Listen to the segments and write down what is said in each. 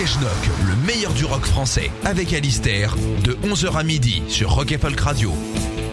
Rock le meilleur du rock français, avec Alistair, de 11h à midi sur Rock et Folk Radio.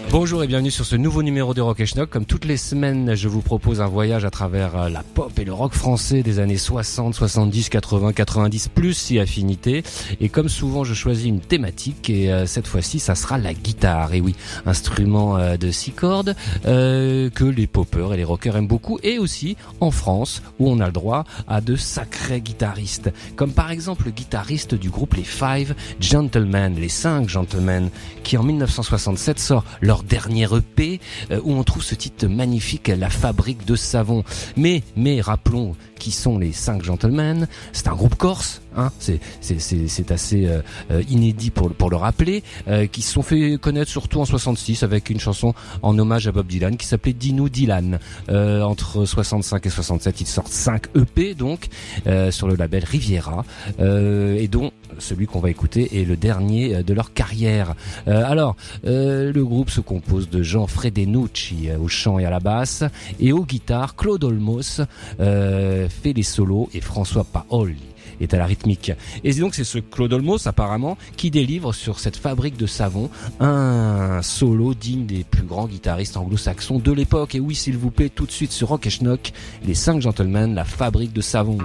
Bonjour et bienvenue sur ce nouveau numéro de Rock et Schnock. Comme toutes les semaines, je vous propose un voyage à travers euh, la pop et le rock français des années 60, 70, 80, 90, plus si affinité. Et comme souvent, je choisis une thématique et euh, cette fois-ci, ça sera la guitare. Et oui, instrument euh, de six cordes que les poppers et les rockers aiment beaucoup. Et aussi en France, où on a le droit à de sacrés guitaristes. Comme par exemple le guitariste du groupe Les Five Gentlemen, les cinq gentlemen, qui en 1967 sort leur dernier EP euh, où on trouve ce titre magnifique La fabrique de savon. Mais mais rappelons qui sont les cinq gentlemen. C'est un groupe corse, hein, c'est assez euh, euh, inédit pour le rappeler, qui se sont fait connaître surtout en 66 avec une chanson en hommage à Bob Dylan qui s'appelait Dino Dylan. entre 65 et 67, ils sortent 5 EP donc sur le label Riviera et dont celui qu'on va écouter est le dernier de leur carrière. alors le groupe se compose de Jean Fredenucci au chant et à la basse et aux guitares Claude Olmos euh, fait les solos et François Paoli est à la rythmique. Et donc c'est ce Claude Olmos apparemment qui délivre sur cette fabrique de savon un solo digne des plus grands guitaristes anglo-saxons de l'époque. Et oui s'il vous plaît tout de suite sur Rock et Schnock, les cinq gentlemen, la fabrique de savon.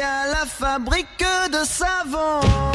à la fabrique de savon.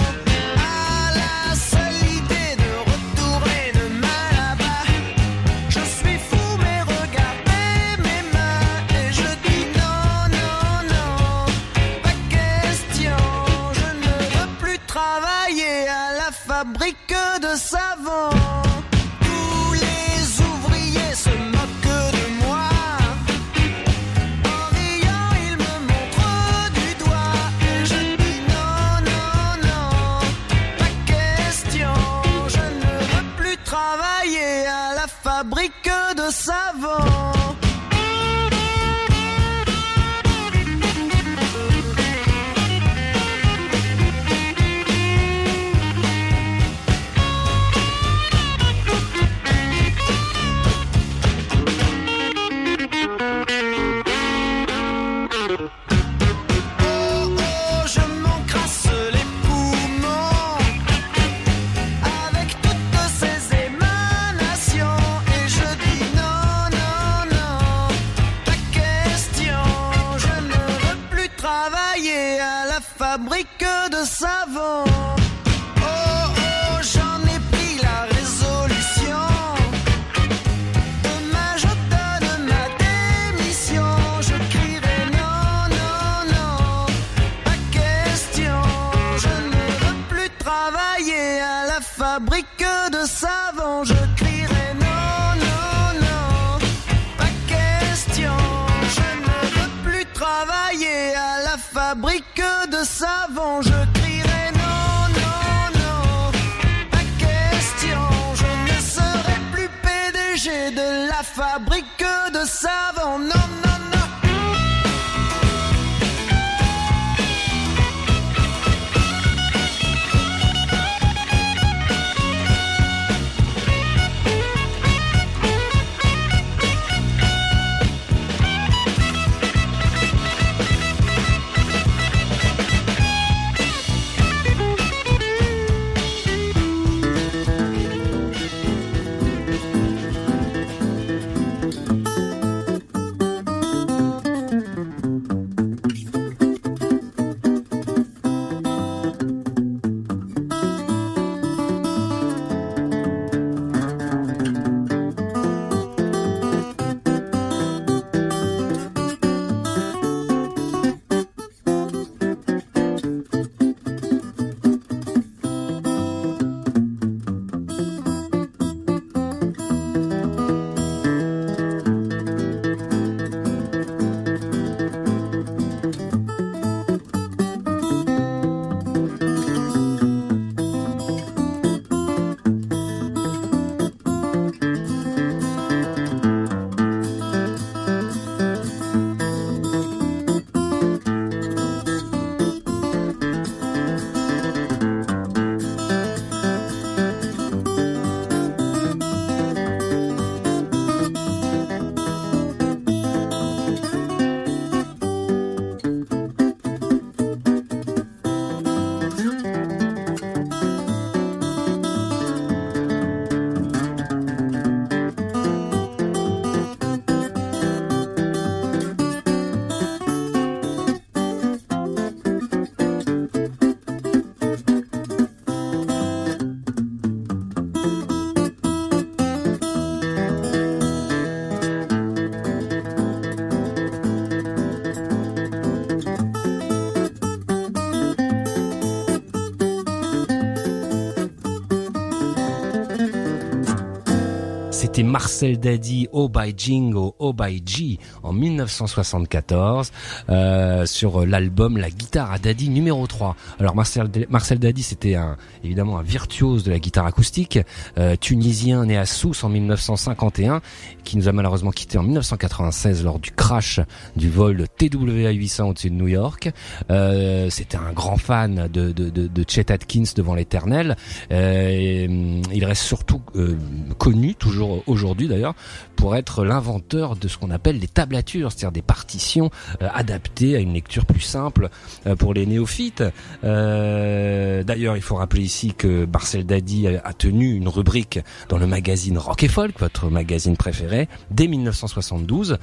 Marcel Daddy, Oh by Jingo, Oh by G en 1974 euh, sur l'album La guitare à Daddy numéro 3. Alors Marcel, Marcel Daddy c'était un, évidemment un virtuose de la guitare acoustique, euh, tunisien né à Sousse en 1951, qui nous a malheureusement quitté en 1996 lors du crash du vol de TWA 800 au-dessus de New York. Euh, c'était un grand fan de, de, de, de Chet Atkins devant l'éternel. Euh, il reste surtout euh, connu, toujours aujourd'hui d'ailleurs, pour être l'inventeur de ce qu'on appelle des tablatures, c'est-à-dire des partitions euh, adaptées à une lecture plus simple euh, pour les néophytes. Euh, d'ailleurs, il faut rappeler ici que Marcel Dadi a, tenu une rubrique dans le magazine Rock et Folk, votre magazine préféré, dès 1972,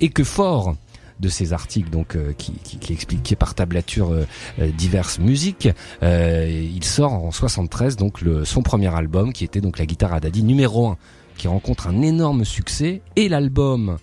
et que fort de ces articles donc qui, qui, expliquaient par tablature diverses musiques. il sort en 73 donc son premier album qui était donc la guitare à Daddy numéro 1 qui rencontre un énorme succès et l'album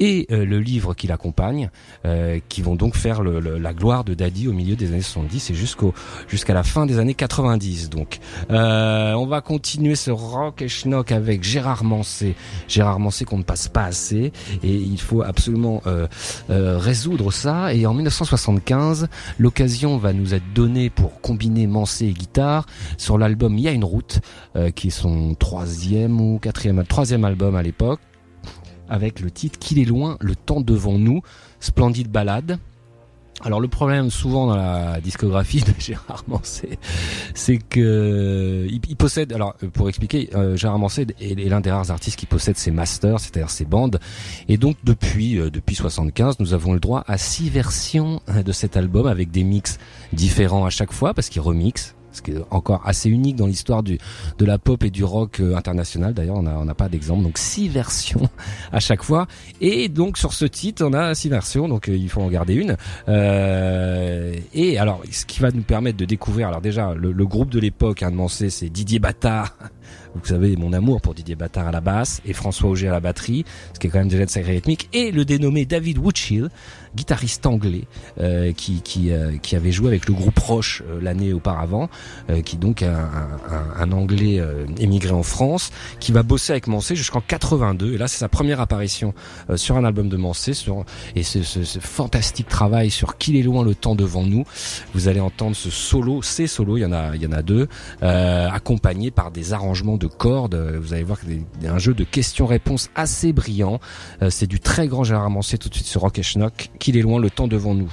et euh, le livre qui l'accompagne, euh, qui vont donc faire le, la gloire de Daddy au milieu des années 70 et jusqu'au jusqu'à la fin des années 90. Donc, euh, on va continuer ce rock et schnock avec Gérard Mancé. Gérard Mancé qu'on ne passe pas assez et il faut absolument résoudre ça. Et en 1975, l'occasion va nous être donnée pour combiner Mancé et guitare sur l'album Il y a une route, qui est son troisième ou quatrième, troisième album à l'époque avec le titre Qu'il est loin, le temps devant nous, splendide balade. Alors le problème souvent dans la discographie de Gérard Manset, c'est que il, possède. Alors pour expliquer, euh, Gérard Manset est, l'un des rares artistes qui possède ses masters, c'est-à-dire ses bandes. Et donc depuis euh, depuis 75, nous avons le droit à six versions de cet album avec des mix différents à chaque fois parce qu'il remixe ce qui est encore assez unique dans l'histoire du de la pop et du rock euh, international. D'ailleurs, on n'a on a pas d'exemple. Donc six versions à chaque fois. Et donc sur ce titre, on a six versions. Donc euh, il faut en garder une. Euh, et alors, ce qui va nous permettre de découvrir. Alors déjà, le, groupe de l'époque, hein, de c'est Didier Bata vous savez mon amour pour Didier Bâtard à la basse et François Auger à la batterie, ce qui est quand même déjà de sacré rythmique, et le dénommé David Woodchill, guitariste anglais euh, qui qui, euh, qui avait joué avec le groupe Roche euh, l'année auparavant, qui donc un, un, un anglais émigré en France, qui va bosser avec Mancé jusqu'en 82, et là c'est sa première apparition sur un album de Mancé, sur et ce, ce, ce, fantastique travail sur Qu'il est loin le temps devant nous. Vous allez entendre ce solo, ces solos, il y en a il y en a deux, accompagnés par des arrangements de cordes. Vous allez voir que un jeu de questions-réponses assez brillant. Euh, c'est du très grand Gérard Mancé tout de suite sur Rock et Schnock qu'il est loin le temps devant nous.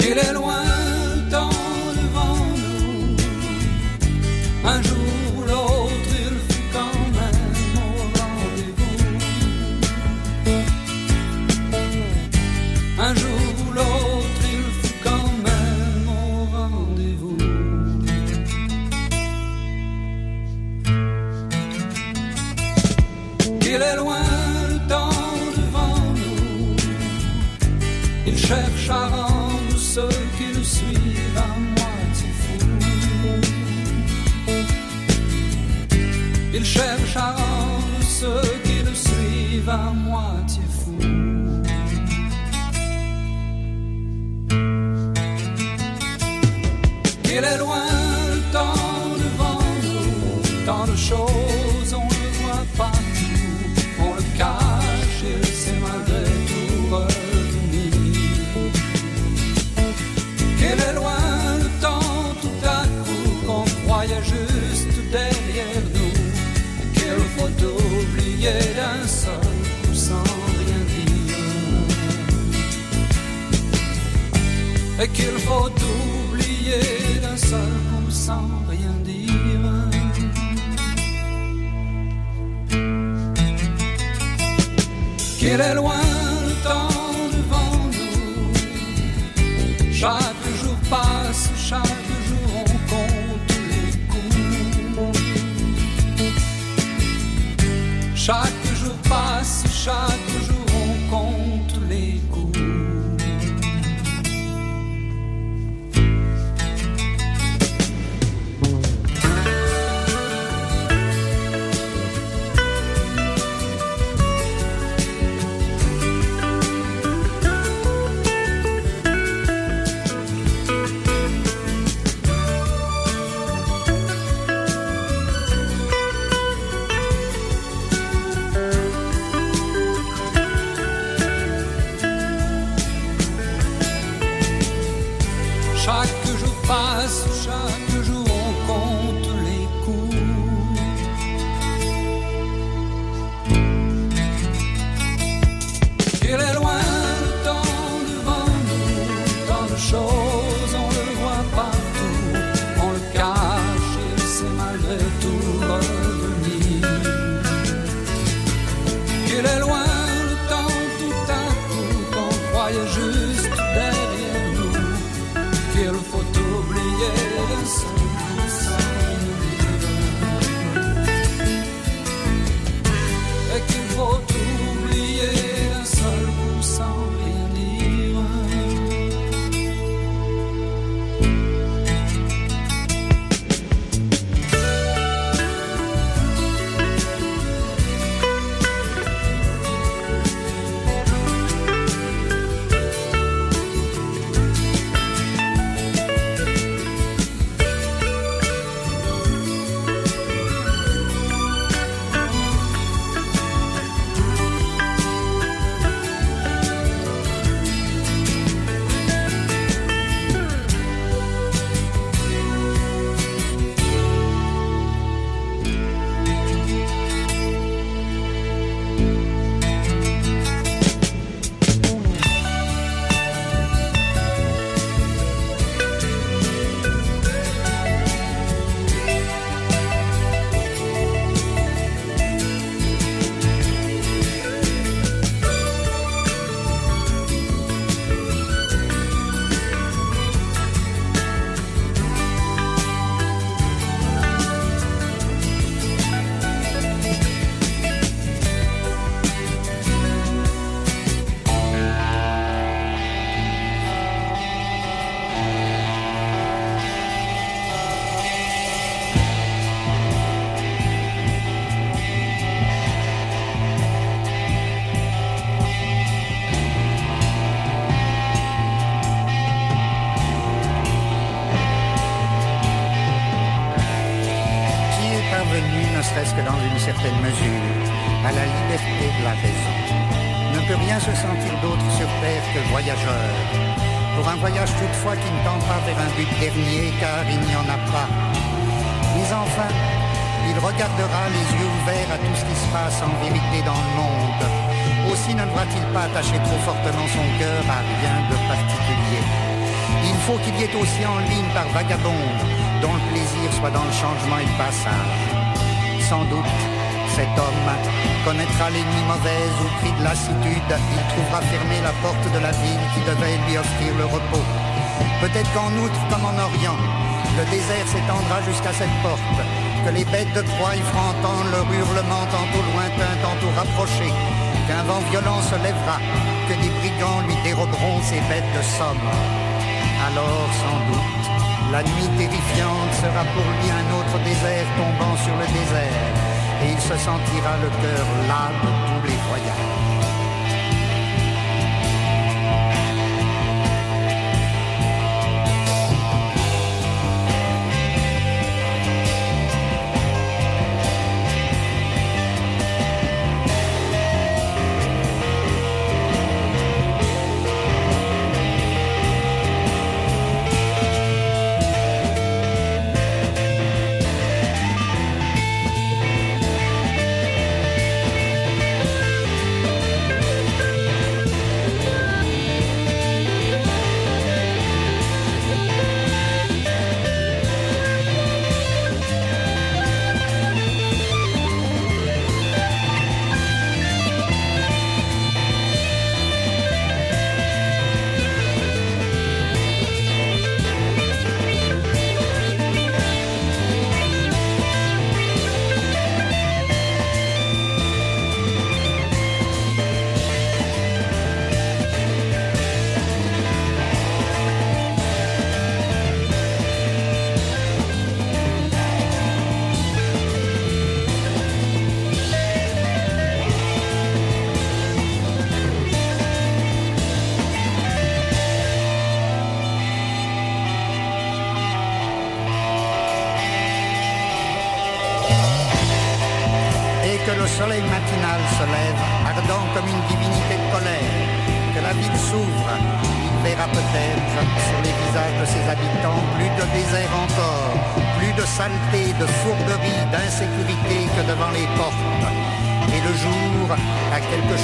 Il est loin, dans le vent, un jour. Sans doute, cet homme connaîtra les nuits mauvaises ou cris de lassitude. Il trouvera fermée la porte de la ville qui devait lui offrir le repos. Peut-être qu'en outre, comme en Orient, le désert s'étendra jusqu'à cette porte, que les bêtes de proie y feront entendre leur hurlement tantôt lointain, tantôt rapproché, qu'un vent violent se lèvera, que des brigands lui déroberont ses bêtes de somme. Alors, sans doute, la nuit terrifiante sera pour lui un autre tombant sur le désert, et il se sentira le cœur las de tous les voyages.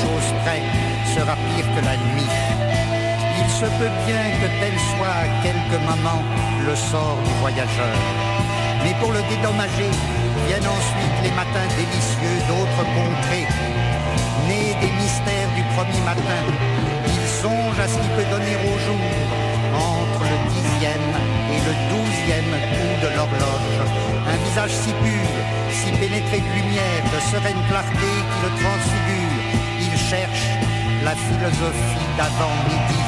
Chose près, sera pire que la nuit. Il se peut bien que tel soit à quelques moments le sort du voyageur. Mais pour le dédommager, Viennent ensuite les matins délicieux d'autres contrées. Nés des mystères du premier matin, il songe à ce qui peut donner au jour entre le dixième et le douzième coup de l'horloge. Un visage si pur, si pénétré de lumière, de sereine clarté qui le transfigure. Cherche la philosophie d'avant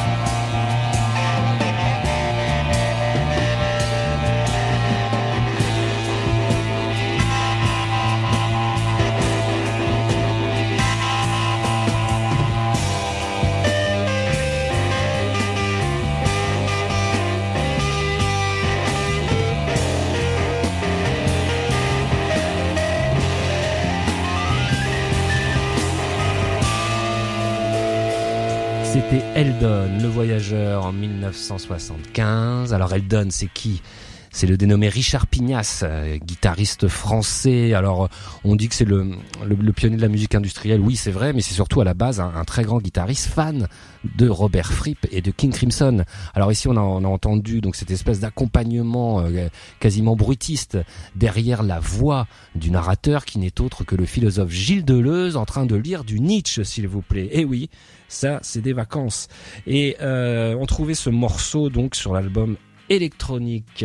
Eldon, le voyageur en 1975. Alors Eldon, c'est qui? C'est le dénommé Richard Pignas, euh, guitariste français. Alors, on dit que c'est le, le, pionnier de la musique industrielle. Oui, c'est vrai, mais c'est surtout à la base un, très grand guitariste fan de Robert Fripp et de King Crimson. Alors ici, on a, on a entendu donc cette espèce d'accompagnement euh, quasiment bruitiste derrière la voix du narrateur qui n'est autre que le philosophe Gilles Deleuze en train de lire du Nietzsche, s'il vous plaît. Eh oui, ça, c'est des vacances. Et euh, on trouvait ce morceau donc sur l'album électronique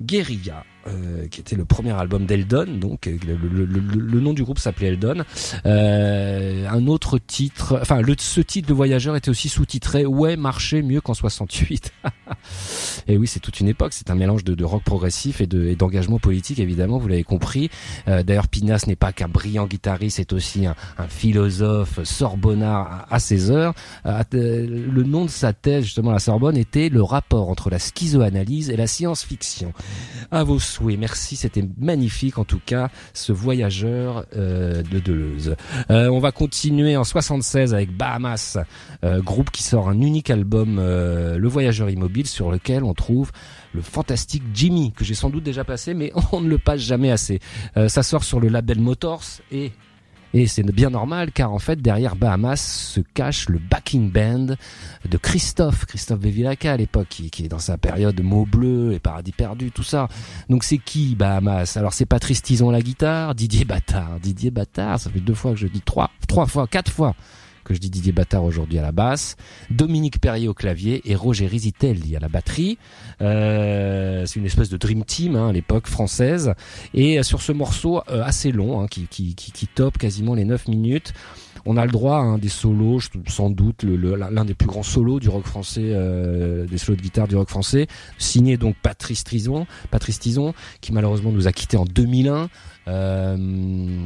Guerilla euh, qui était le premier album d'Eldon, donc euh, le, nom du groupe s'appelait Eldon. Euh, un autre titre, enfin ce titre de Voyageur était aussi sous-titré Ouais marchait mieux qu'en 68. et oui, c'est toute une époque, c'est un mélange de, rock progressif et d'engagement politique évidemment, vous l'avez compris. D'ailleurs, Pinas n'est pas qu'un brillant guitariste, c'est aussi un, philosophe sorbonnard à, ses heures. le nom de sa thèse justement à la Sorbonne était le rapport entre la schizoanalyse et la science-fiction. À vos souhait. Merci, c'était magnifique en tout cas, ce voyageur euh, de Deleuze. Euh, on va continuer en 76 avec Bahamas, euh, groupe qui sort un unique album, Le Voyageur Immobile, sur lequel on trouve le fantastique Jimmy, que j'ai sans doute déjà passé, mais on ne le passe jamais assez. ça sort sur le label Motors et et c'est bien normal car en fait derrière Bahamas se cache le backing band de Christophe, Christophe Bevilacqua à l'époque, qui, est dans sa période mots bleus et paradis perdu, tout ça. Donc c'est qui Bahamas? Alors c'est Patrice Tison la guitare, Didier Bâtard, Didier Bâtard, ça fait deux fois que je dis trois, trois fois, quatre fois que je dis Didier Bâtard aujourd'hui à la basse, Dominique Perrier au clavier et Roger Rizitelli à la batterie. Euh, c'est une espèce de dream team hein, à l'époque française. Et sur ce morceau euh, assez long, hein, qui, qui, top quasiment les 9 minutes, on a le droit à hein, des solos, sans doute l'un des plus grands solos du rock français, euh, des solos de guitare du rock français, signé donc Patrice Tison, Patrice Tison, qui malheureusement nous a quitté en 2001. Euh,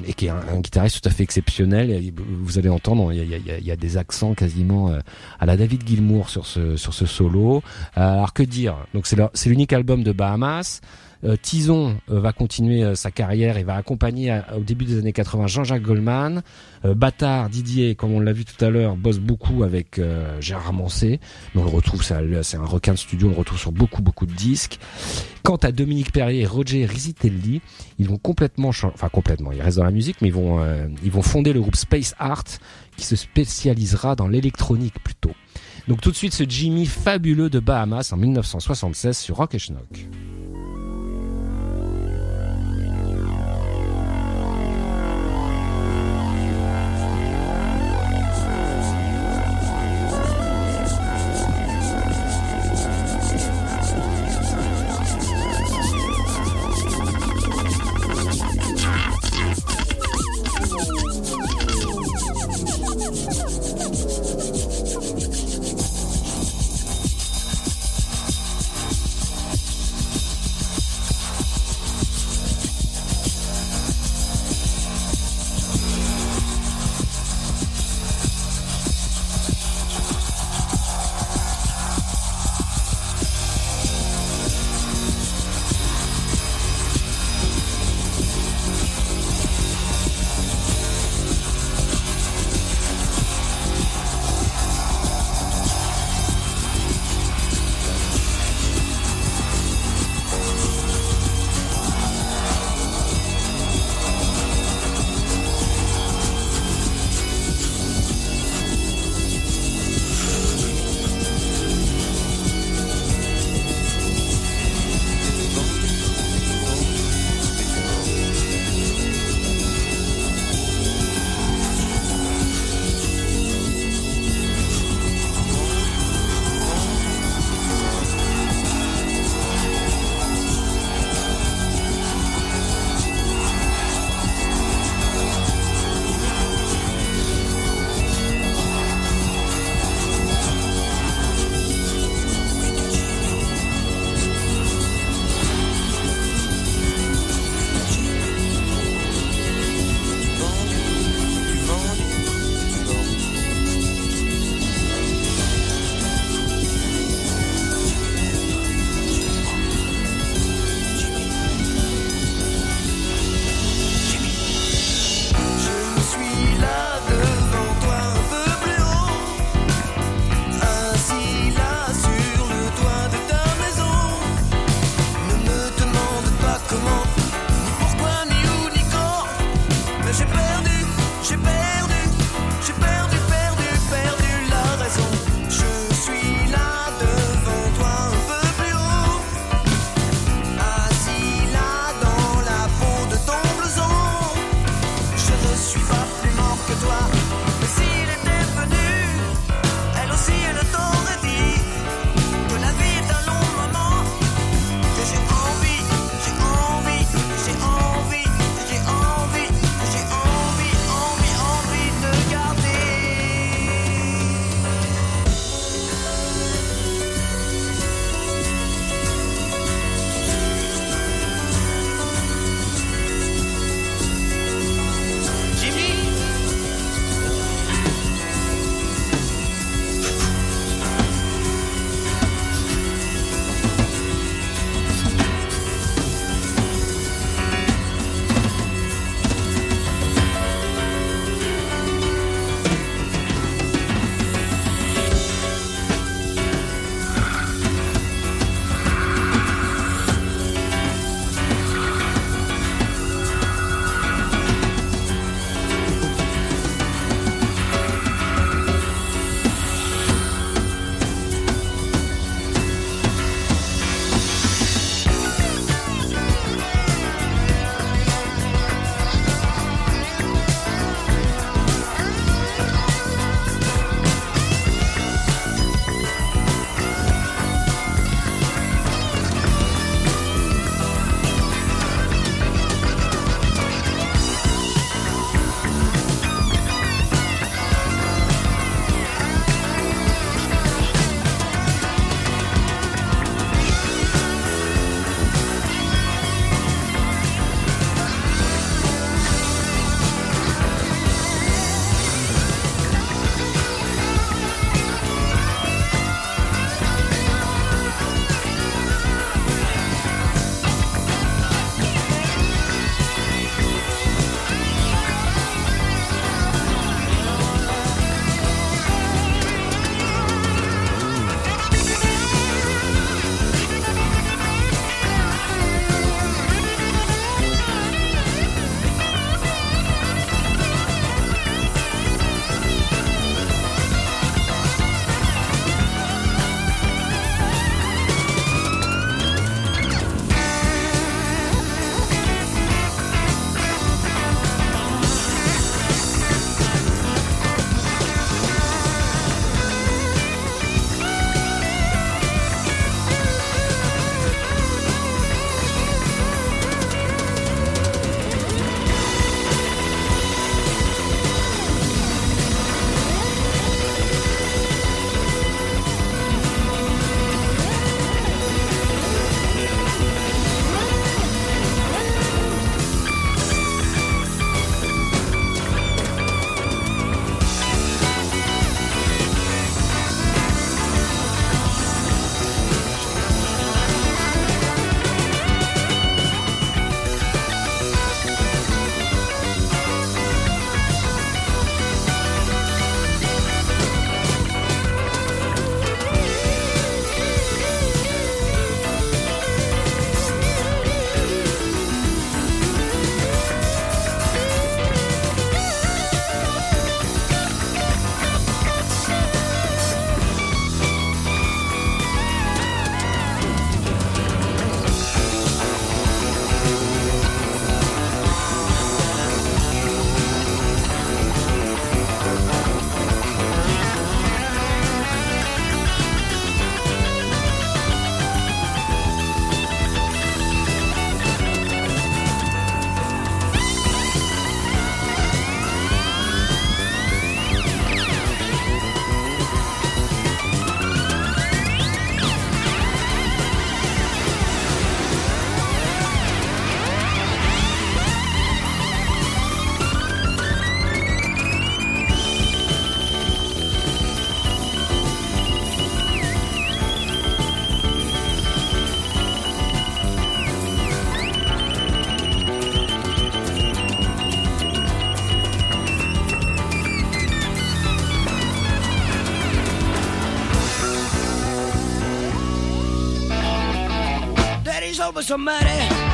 et qui est un, guitariste tout à fait exceptionnel. Vous allez entendre, il y a, des accents quasiment euh, à la David Gilmour sur ce sur ce solo. alors que dire? Donc c'est l'unique album de Bahamas. Euh, Tison euh, va continuer euh, sa carrière et va accompagner au début des années 80 Jean-Jacques Goldman. Bâtard, Didier, comme on l'a vu tout à l'heure, bosse beaucoup avec Gérard Mancé. Mais on le retrouve, c'est un requin de studio, on le retrouve sur beaucoup beaucoup de disques. Quant à Dominique Perrier et Roger Rizitelli, ils vont complètement, enfin complètement, ils restent dans la musique, mais ils vont, ils vont fonder le groupe Space Art, qui se spécialisera dans l'électronique plutôt. Donc tout de suite ce Jimmy fabuleux de Bahamas en 1976 sur Rock et Schnock. Over somebody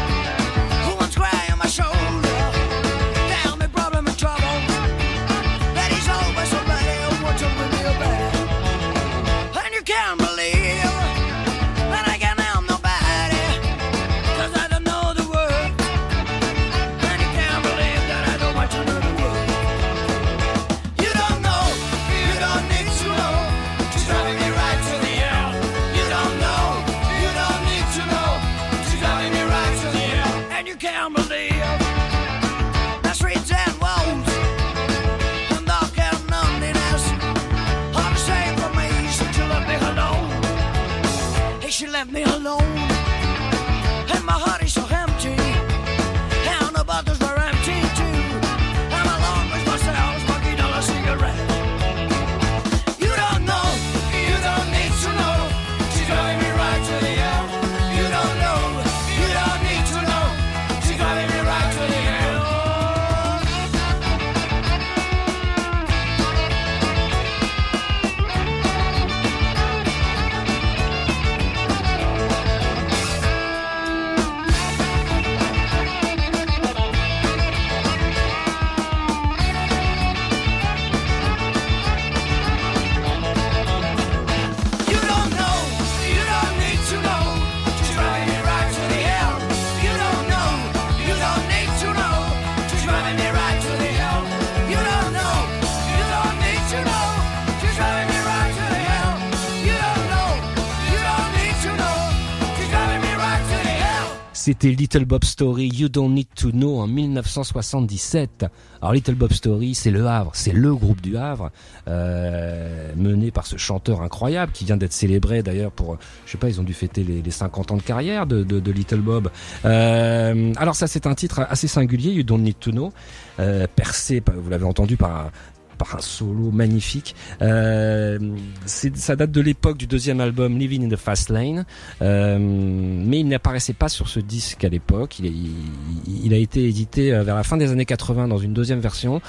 C'était Little Bob Story, You Don't Need to Know en 1977. Alors Little Bob Story, c'est le Havre, c'est le groupe du Havre, euh, mené par ce chanteur incroyable qui vient d'être célébré d'ailleurs pour, je sais pas, ils ont dû fêter les, les 50 ans de carrière de Little Bob. Euh, alors ça c'est un titre assez singulier, You Don't Need to Know, euh, percé, vous l'avez entendu par par un solo magnifique. Euh, ça date de l'époque du deuxième album Living in the Fast Lane, euh, mais il n'apparaissait pas sur ce disque à l'époque. Il, a été édité euh, vers la fin des années 80 dans une deuxième version.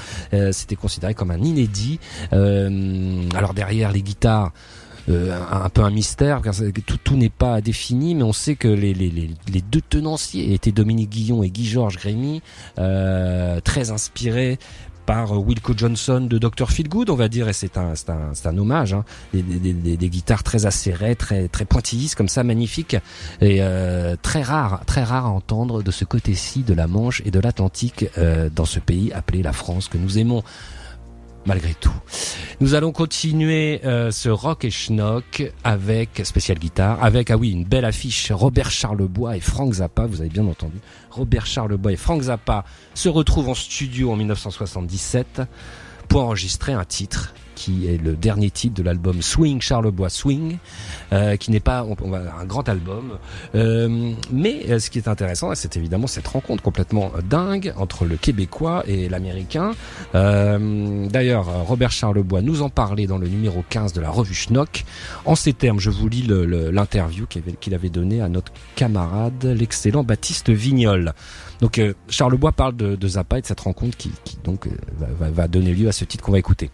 C'était considéré comme un inédit. Alors derrière les guitares. un, peu un mystère, car tout, n'est pas défini, mais on sait que les, deux tenanciers étaient Dominique Guillon et Guy-Georges Grémy, euh, très inspirés par Wilco Johnson de Dr Feelgood, on va dire, et c'est un, un, un hommage. Hein. Des guitares très acérées, très très pointillistes comme ça, magnifiques et euh, très rare, très rare à entendre de ce côté-ci de la Manche et de l'Atlantique euh, dans ce pays appelé la France que nous aimons malgré tout. Nous allons continuer euh, ce rock et schnock avec spécial guitare, avec ah oui une belle affiche Robert Charlebois et Frank Zappa. Vous avez bien entendu. Robert Charlebois et Frank Zappa se retrouvent en studio en 1977 pour enregistrer un titre qui est le dernier titre de l'album Swing Charlebois Swing, euh, qui n'est pas on, va, un grand album, euh, mais euh, ce qui est intéressant, c'est évidemment cette rencontre complètement dingue entre le Québécois et l'Américain. Euh, D'ailleurs, Robert Charlebois nous en parlait dans le numéro 15 de la revue Schnock. En ces termes, je vous lis l'interview qu'il avait, qu'il avait donné à notre camarade, l'excellent Baptiste Vignol. Donc euh, Charlebois parle de, de Zappa et de cette rencontre qui, qui donc euh, va donner lieu à ce titre qu'on va écouter.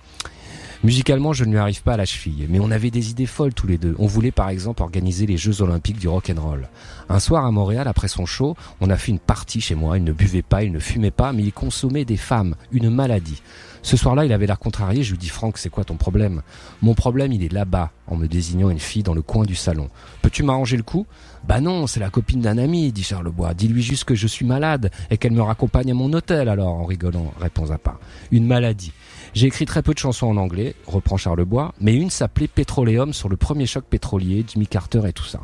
Musicalement, je ne lui arrive pas à la cheville, mais on avait des idées folles tous les deux. On voulait par exemple organiser les Jeux Olympiques du rock and roll. Un soir à Montréal, après son show, on a fait une partie chez moi. Il ne buvait pas, il ne fumait pas, mais il consommait des femmes, une maladie. Ce soir-là, il avait l'air contrarié. Je lui dis Franck, c'est quoi ton problème? Mon problème, il est là-bas, en me désignant une fille dans le coin du salon. Peux-tu m'arranger le coup? Bah non, c'est la copine d'un ami, dit Charlebois. Dis-lui juste que je suis malade et qu'elle me raccompagne à mon hôtel alors, en rigolant, répond Zappa. Une maladie. J'ai écrit très peu de chansons en anglais, reprend Charlebois, mais une s'appelait Petroleum sur le premier choc pétrolier, Jimmy Carter et tout ça.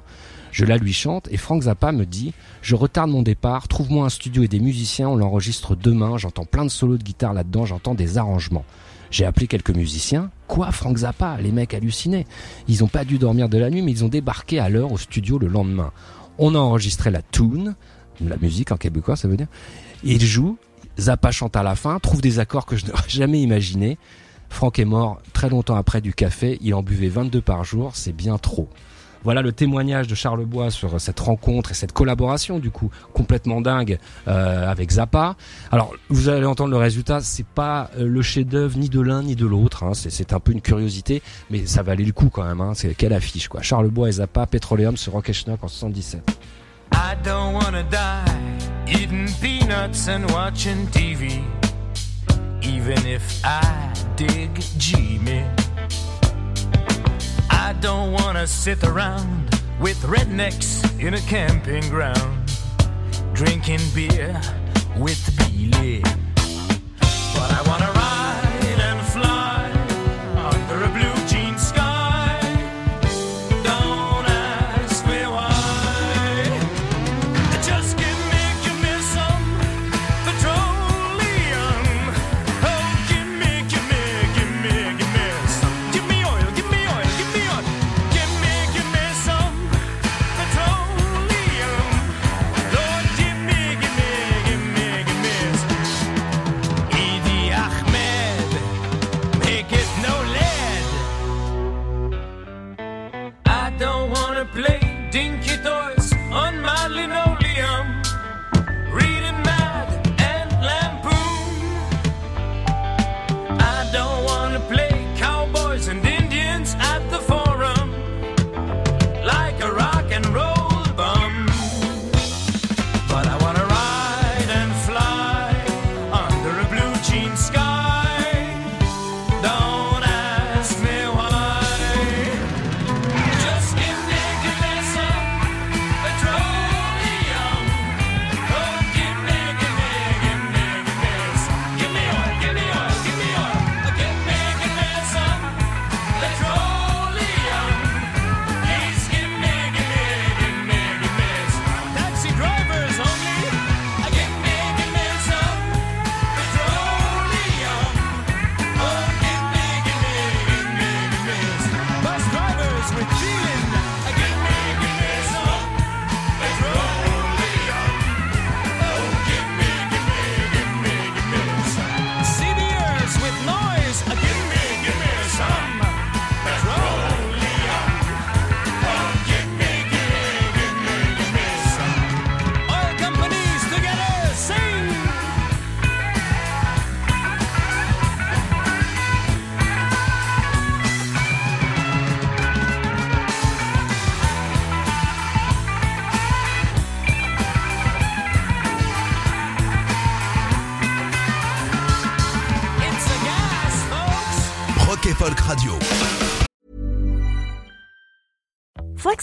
Je la lui chante et Frank Zappa me dit Je retarde mon départ, trouve-moi un studio et des musiciens, on l'enregistre demain, j'entends plein de solos de guitare là-dedans, j'entends des arrangements. J'ai appelé quelques musiciens. Quoi, Frank Zappa Les mecs hallucinaient. Ils ont pas dû dormir de la nuit, mais ils ont débarqué à l'heure au studio le lendemain. On a enregistré la tune, la musique en québécois, ça veut dire. Et il joue. Zappa chante à la fin, trouve des accords que je n'aurais jamais imaginés. Franck est mort très longtemps après du café. Il en buvait 22 par jour. C'est bien trop. Voilà le témoignage de Charlebois sur cette rencontre et cette collaboration du coup complètement dingue euh, avec Zappa. Alors vous allez entendre le résultat, c'est pas euh, le chef-d'œuvre ni de l'un ni de l'autre, hein. c'est, un peu une curiosité, mais ça valait le coup quand même. Hein. C'est quelle affiche quoi Charlebois et Zappa, Petroleum sur Rock en 77. I don't wanna die eating peanuts and watching TV, even if I dig Jimmy. I don't wanna sit around with rednecks in a camping ground, drinking beer with Billy.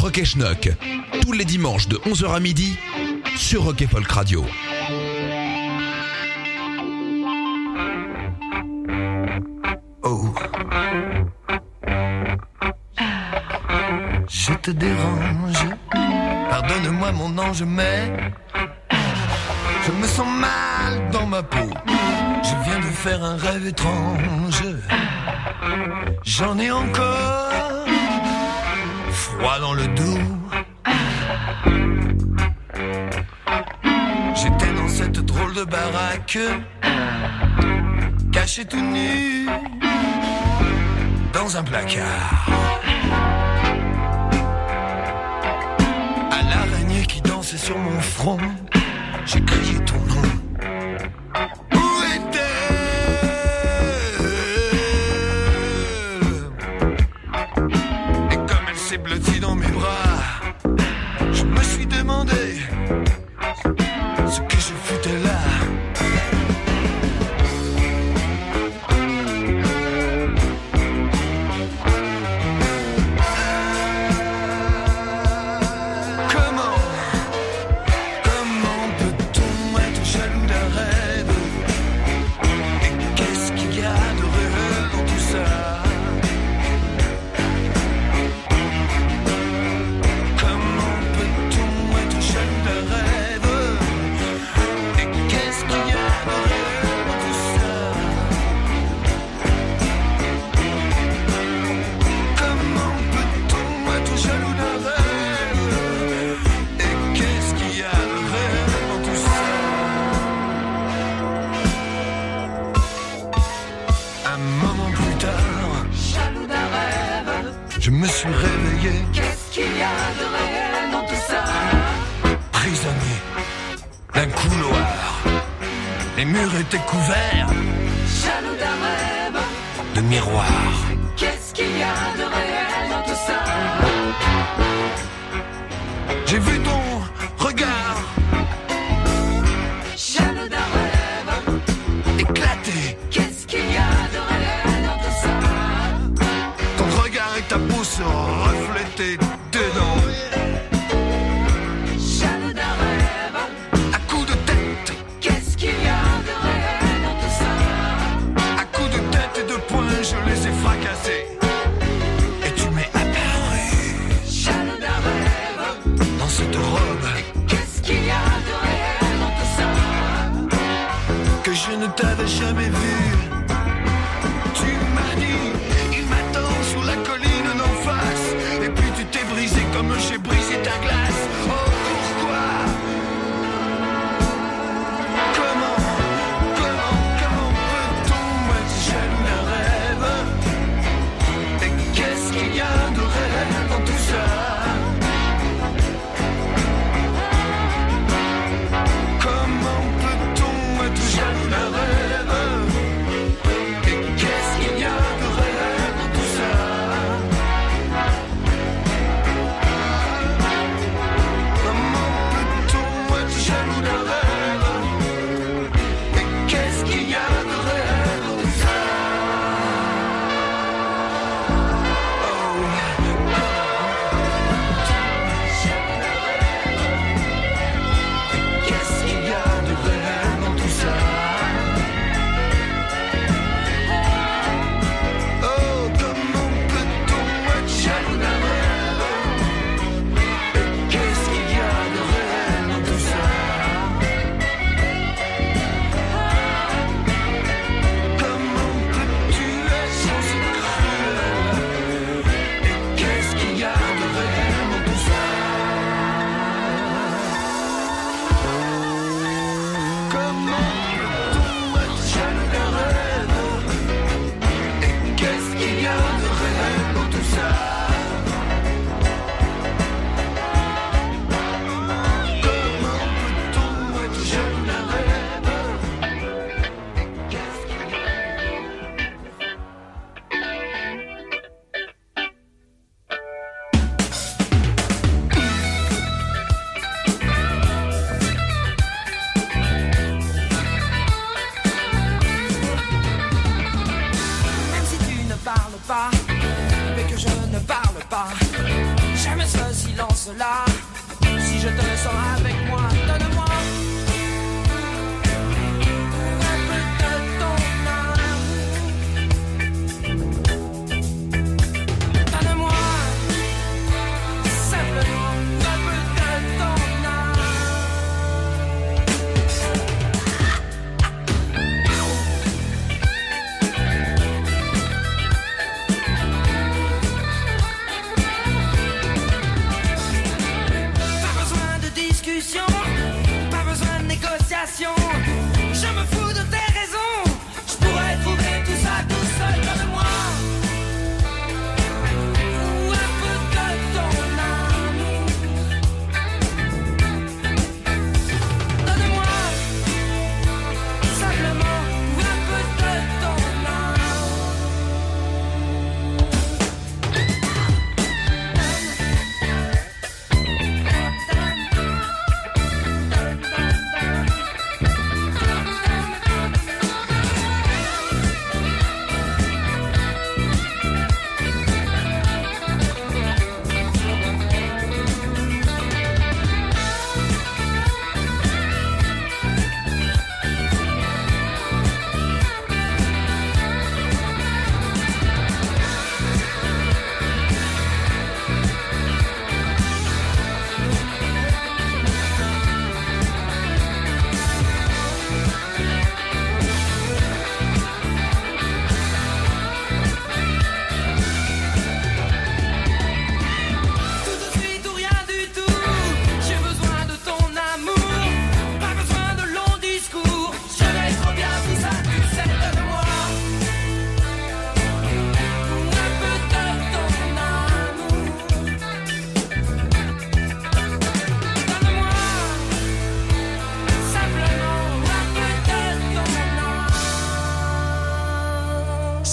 Rock Schnock, tous les dimanches de 11h à midi sur Rock Folk Radio. Oh. Je te dérange. Pardonne-moi mon ange, mais je me sens mal dans ma peau. Je viens de faire un rêve étrange. J'en ai encore froid dans le dos. J'étais dans cette drôle de baraque, caché tout nu dans un placard. À l'araignée qui dansait sur mon front, j'ai crié ton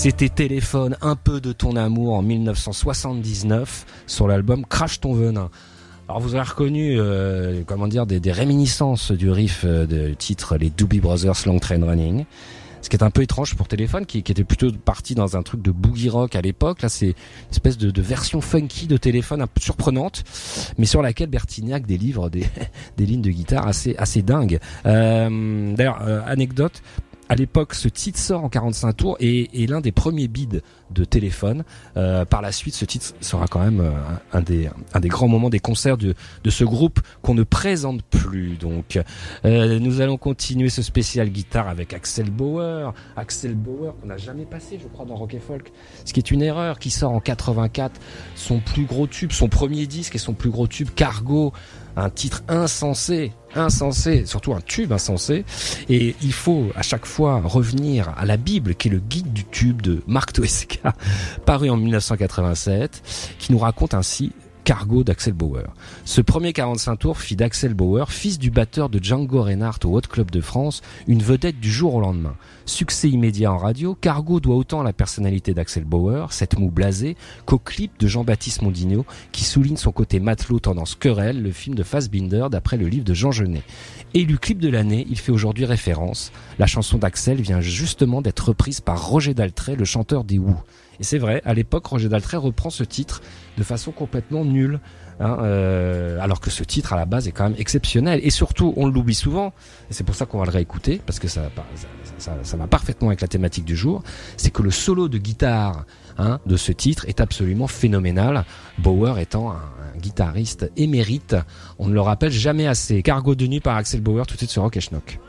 C'était Téléphone, un peu de ton amour en 1979 sur l'album Crash ton venin. Alors vous avez reconnu, euh, comment dire, des, réminiscences du riff euh, de titre les Doobie Brothers Long Train Running. Ce qui est un peu étrange pour Téléphone, qui, était plutôt parti dans un truc de boogie rock à l'époque. Là, c'est une espèce de, version funky de Téléphone un peu surprenante, mais sur laquelle Bertignac délivre des, des lignes de guitare assez assez dingues. Euh, D'ailleurs, euh, anecdote, à l'époque, ce titre sort en 45 tours et est l'un des premiers bids de téléphone. Euh, par la suite, ce titre sera quand même euh, un, des, un des grands moments des concerts de, de ce groupe qu'on ne présente plus. Donc, euh, nous allons continuer ce spécial guitare avec Axel Bauer. Axel Bauer qu'on n'a jamais passé, je crois, dans Rock et Folk. Ce qui est une erreur, qui sort en 84 son plus gros tube, son premier disque et son plus gros tube, Cargo un titre insensé, insensé, surtout un tube insensé. Et il faut à chaque fois revenir à la Bible, qui est le guide du tube de Marc Toesca, paru en 1987, qui nous raconte ainsi Cargo d'Axel Bauer. Ce premier 45 tours fit d'Axel Bauer, fils du batteur de Django Reinhardt au Hot Club de France, une vedette du jour au lendemain. Succès immédiat en radio, Cargo doit autant à la personnalité d'Axel Bauer, cette moue blasée, qu'au clip de Jean-Baptiste Mondino, qui souligne son côté matelot tendance querelle, le film de Fassbinder d'après le livre de Jean Genet. Élu clip de l'année, il fait aujourd'hui référence. La chanson d'Axel vient justement d'être reprise par Roger Daltrey, le chanteur des Who. Et c'est vrai, à l'époque, Roger Daltrey reprend ce titre de façon complètement nulle. hein, euh, alors que ce titre à la base est quand même exceptionnel et surtout on l'oublie souvent et c'est pour ça qu'on va le réécouter parce que ça, va parfaitement avec la thématique du jour c'est que le solo de guitare hein, de ce titre est absolument phénoménal Bauer étant un, un guitariste émérite on ne le rappelle jamais assez Cargo de nuit par Axel Bauer tout de suite sur Rock et Schnock.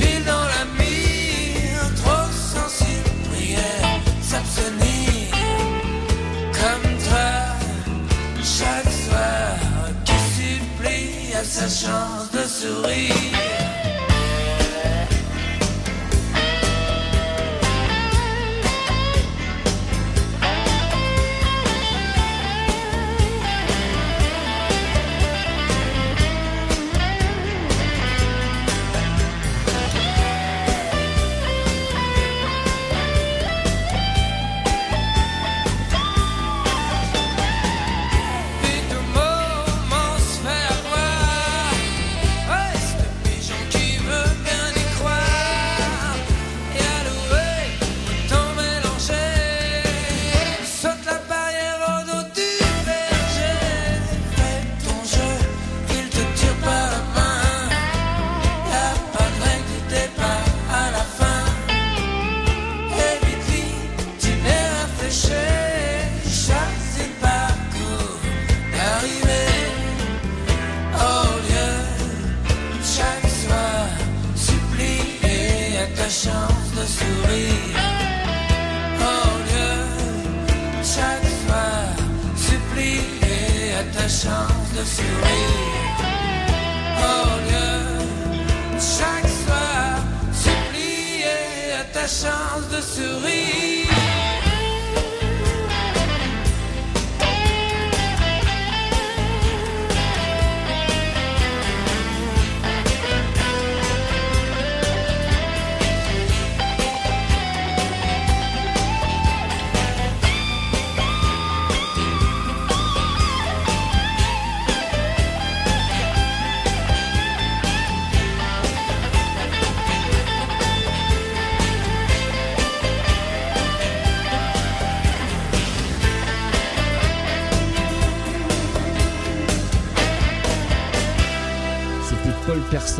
Pile dans la mire. Trop sensible, prière, s'abstenir. Comme toi, chaque soir, qui supplie à sa chance de sourire.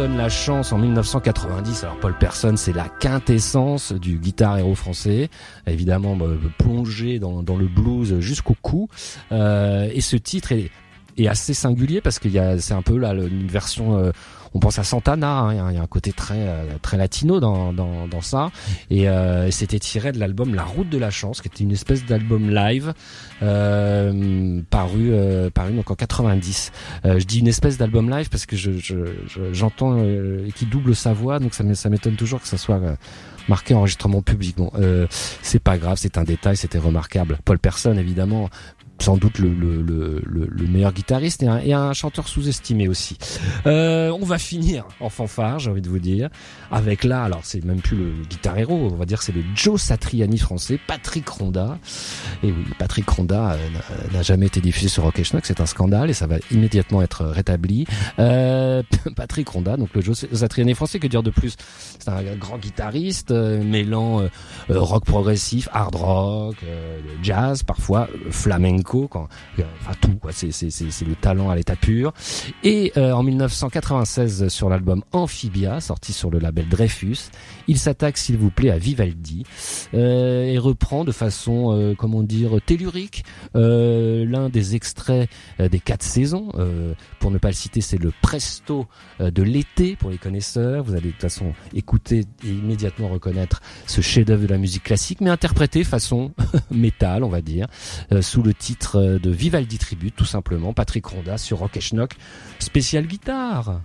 La Chance en 1990. Alors Paul Person, c'est la quintessence du guitar héros français, évidemment bah, plongé dans, le blues jusqu'au cou. Euh, et ce titre est, assez singulier parce qu'il y a, c'est un peu là une version. euh, on pense à Santana, hein, il y a un- il y, a un côté très euh, très latino dans, dans, dans ça. Et euh, c'était tiré de l'album La Route de la Chance, qui était une espèce d'album live euh, paru paru donc en 90. Euh, je dis une espèce d'album live parce que je je- je- j'entends euh, qui double sa voix, donc ça m'é- ça m'étonne toujours que ça soit marqué enregistrement public. Bon, euh, c'est pas grave, c'est un détail, c'était remarquable. Paul Person, évidemment, sans doute le, le, le, le- le meilleur guitariste et un, et un chanteur sous-estimé aussi. Euh, on va finir en fanfare, j'ai envie de vous dire, avec là, alors c'est même plus le guitar héros, on va dire c'est le Joe Satriani français, Patrick Ronda. Et oui, Patrick Ronda euh, n'a- jamais été diffusé sur Rock Schnock, c'est un scandale et ça va immédiatement être rétabli. Euh, Patrick Ronda, donc le Joe Satriani français, que dire de plus? C'est un grand guitariste euh, mêlant euh, rock progressif, hard rock, jazz, parfois euh, flamenco, quand, euh, enfin tout, quoi. C'est, c'est, c'est, c'est le talent à l'état pur. Et euh, en 1996, sur l'album Amphibia, sorti sur le label Dreyfus, il s'attaque, s'il vous plaît, à Vivaldi euh, et reprend de façon, euh, comment dire, tellurique euh, l'un des extraits euh, des quatre saisons. Pour ne pas le citer, c'est le Presto de l'été pour les connaisseurs. Vous allez de toute façon écouter et immédiatement reconnaître ce chef-d'œuvre de la musique classique, mais interprété façon métal, on va dire, sous le titre euh, de Vivaldi Tribute, tout simplement. Patrick Ronda sur Rock et Schnock, spécial guitare.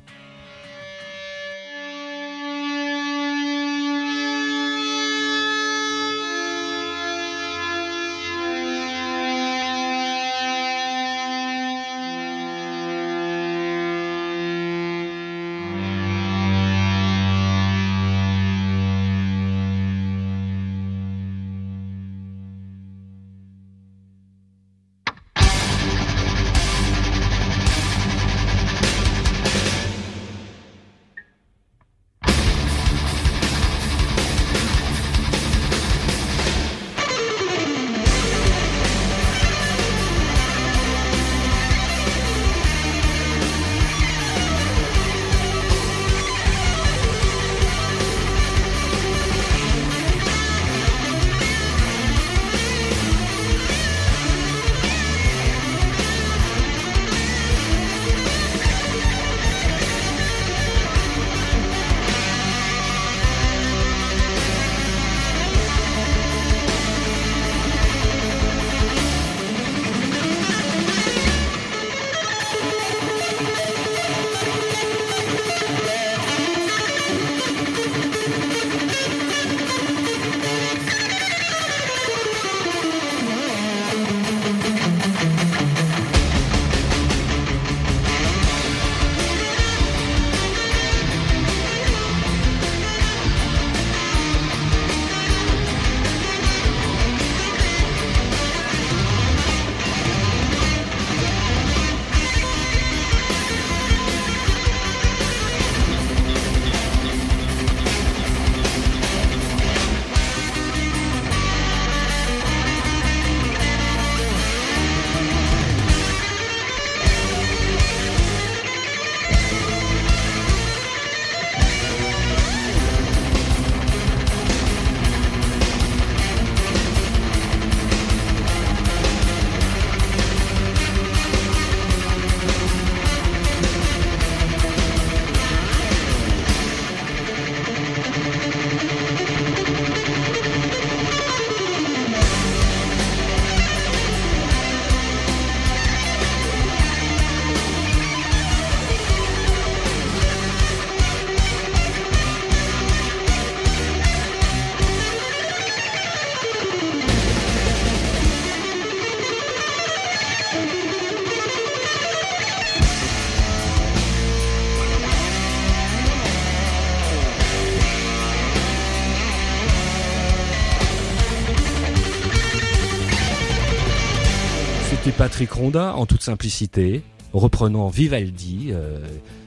Patrick Ronda en toute simplicité, reprenant Vivaldi, euh,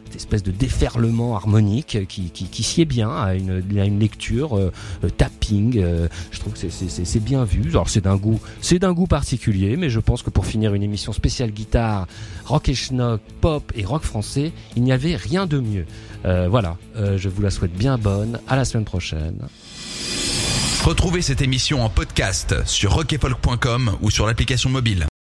cette espèce de déferlement harmonique qui, qui, qui sied bien à une, à une lecture euh, euh, tapping. euh, je trouve que c'est- bien vu. Alors c'est d'un goût, c'est d'un goût particulier, mais je pense que pour finir une émission spéciale guitare, rock et schnock, pop et rock français, il n'y avait rien de mieux. Euh, voilà, euh, je vous la souhaite bien bonne. À la semaine prochaine. Retrouvez cette émission en podcast sur rockefolk.com ou sur l'application mobile.